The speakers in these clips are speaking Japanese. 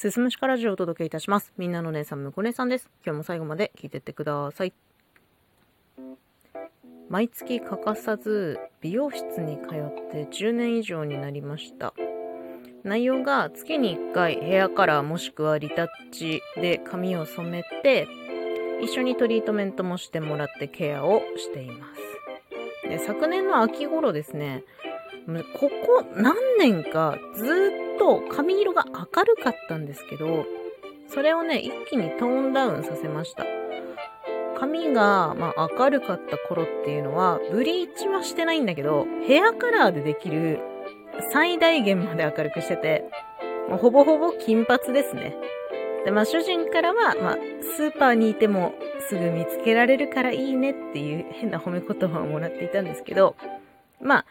すすむしかラジオをお届けいたします。みんなの姉さん、むこ姉さんです。今日も最後まで聞いてってください。毎月欠かさず美容室に通って10年以上になりました。内容が月に1回ヘアカラーもしくはリタッチで髪を染めて一緒にトリートメントもしてもらってケアをしています。で昨年の秋頃ですね、ここ何年かずっと髪色が明るかったんですけど、それをね、一気にトーンダウンさせました。髪が、まあ、明るかった頃っていうのは、ブリーチはしてないんだけど、ヘアカラーでできる最大限まで明るくしてて、もうほぼほぼ金髪ですね。で、まあ主人からは、まあスーパーにいてもすぐ見つけられるからいいねっていう変な褒め言葉をもらっていたんですけど、まあ、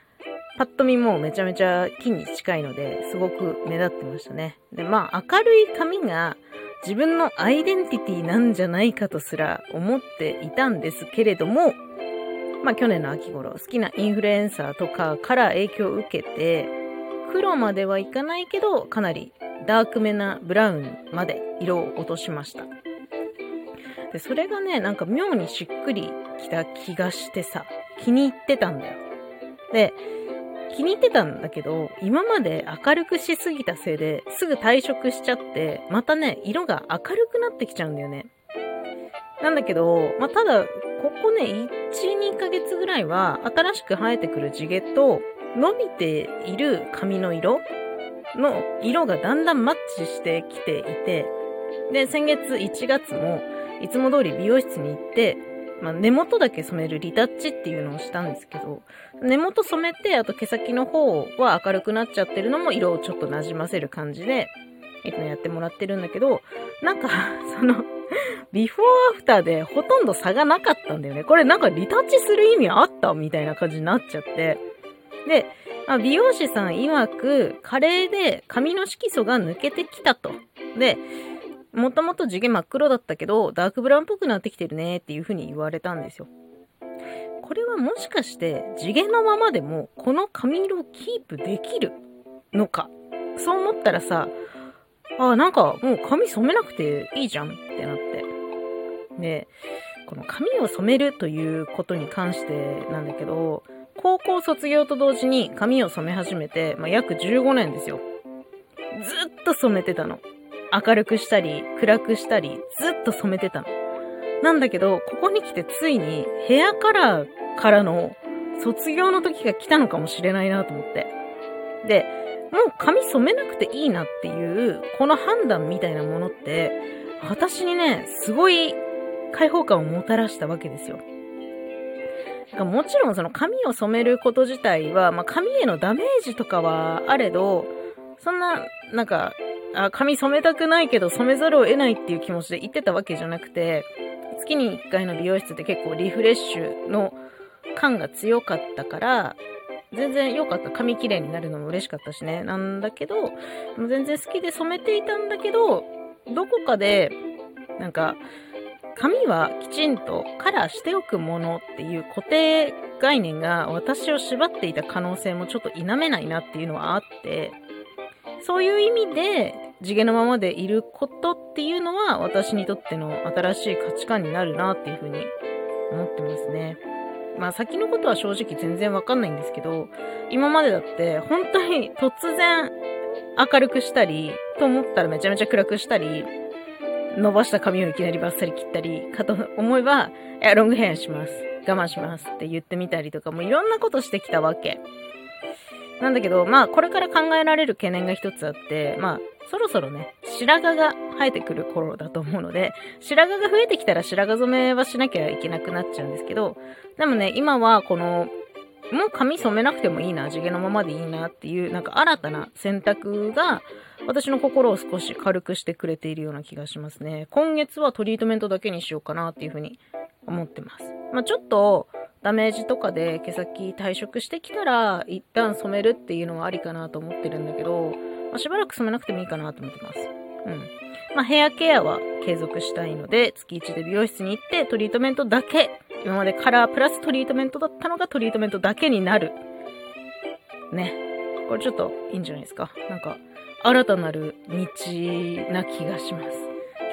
パッと見もめちゃめちゃ金に近いので、すごく目立ってましたね。で、まあ明るい髪が自分のアイデンティティなんじゃないかとすら思っていたんですけれども、まあ去年の秋頃、好きなインフルエンサーとかから影響を受けて、黒まではいかないけど、かなりダークめなブラウンまで色を落としました。で、それがね、なんか妙にしっくりきた気がしてさ、気に入ってたんだよ。で、気に入ってたんだけど、今まで明るくしすぎたせいで、すぐ退職しちゃって、またね、色が明るくなってきちゃうんだよね。なんだけど、まあ、ただ、ここね、1、2ヶ月ぐらいは、新しく生えてくる地毛と、伸びている髪の色の色がだんだんマッチしてきていて、で、先月1月も、いつも通り美容室に行って、まあ、根元だけ染めるリタッチっていうのをしたんですけど、根元染めて、あと毛先の方は明るくなっちゃってるのも色をちょっと馴染ませる感じで、いつもやってもらってるんだけど、なんか、その、ビフォーアフターでほとんど差がなかったんだよね。これなんかリタッチする意味あったみたいな感じになっちゃって。で、まあ、美容師さん曰く、加齢で髪の色素が抜けてきたと。で、もともと地毛真っ黒だったけど、ダークブラウンっぽくなってきてるねっていう風に言われたんですよ。これはもしかして地毛のままでもこの髪色をキープできるのか？そう思ったらさ、あ、なんかもう髪染めなくていいじゃんってなって。で、この髪を染めるということに関してなんだけど、高校卒業と同時に髪を染め始めて、まあ、約15年ですよ。ずっと染めてたの。明るくしたり、暗くしたり、ずっと染めてたの。なんだけど、ここに来てついにヘアカラーからの卒業の時が来たのかもしれないなと思って。で、もう髪染めなくていいなっていう、この判断みたいなものって、私にね、すごい解放感をもたらしたわけですよ。もちろんその髪を染めること自体は、まあ、髪へのダメージとかはあれど、そんな、なんか、あ、髪染めたくないけど染めざるを得ないっていう気持ちで言ってたわけじゃなくて、月に1回の美容室って結構リフレッシュの感が強かったから、全然良かった。髪綺麗になるのも嬉しかったしね。なんだけど、全然好きで染めていたんだけど、どこかで、なんか、髪はきちんとカラーしておくものっていう固定概念が私を縛っていた可能性もちょっと否めないなっていうのはあって、そういう意味で地毛のままでいることっていうのは私にとっての新しい価値観になるなっていうふうに思ってますね。まあ先のことは正直全然わかんないんですけど、今までだって本当に突然明るくしたり、と思ったらめちゃめちゃ暗くしたり、伸ばした髪をいきなりバッサリ切ったり、かと思えば、いや、ロングヘアします。我慢しますって言ってみたりとか、もういろんなことしてきたわけ。なんだけど、まあ、これから考えられる懸念が一つあって、まあ、そろそろね、白髪が生えてくる頃だと思うので、白髪が増えてきたら白髪染めはしなきゃいけなくなっちゃうんですけど、でもね、今はこの、もう髪染めなくてもいいな、地毛のままでいいなっていう、なんか新たな選択が、私の心を少し軽くしてくれているような気がしますね。今月はトリートメントだけにしようかなっていうふうに思ってます。まあちょっと、ダメージとかで毛先退職してきたら、一旦染めるっていうのはありかなと思ってるんだけど、まあ、しばらく染めなくてもいいかなと思ってます。うん。まあ、ヘアケアは継続したいので、月1で美容室に行ってトリートメントだけ、今までカラープラストリートメントだったのがトリートメントだけになる。ね。これちょっといいんじゃないですか。なんか、新たなる道な気がします。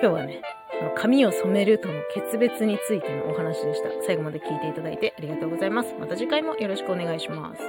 今日はね、髪を染めるとの決別についてのお話でした。最後まで聞いていただいてありがとうございます。また次回もよろしくお願いします。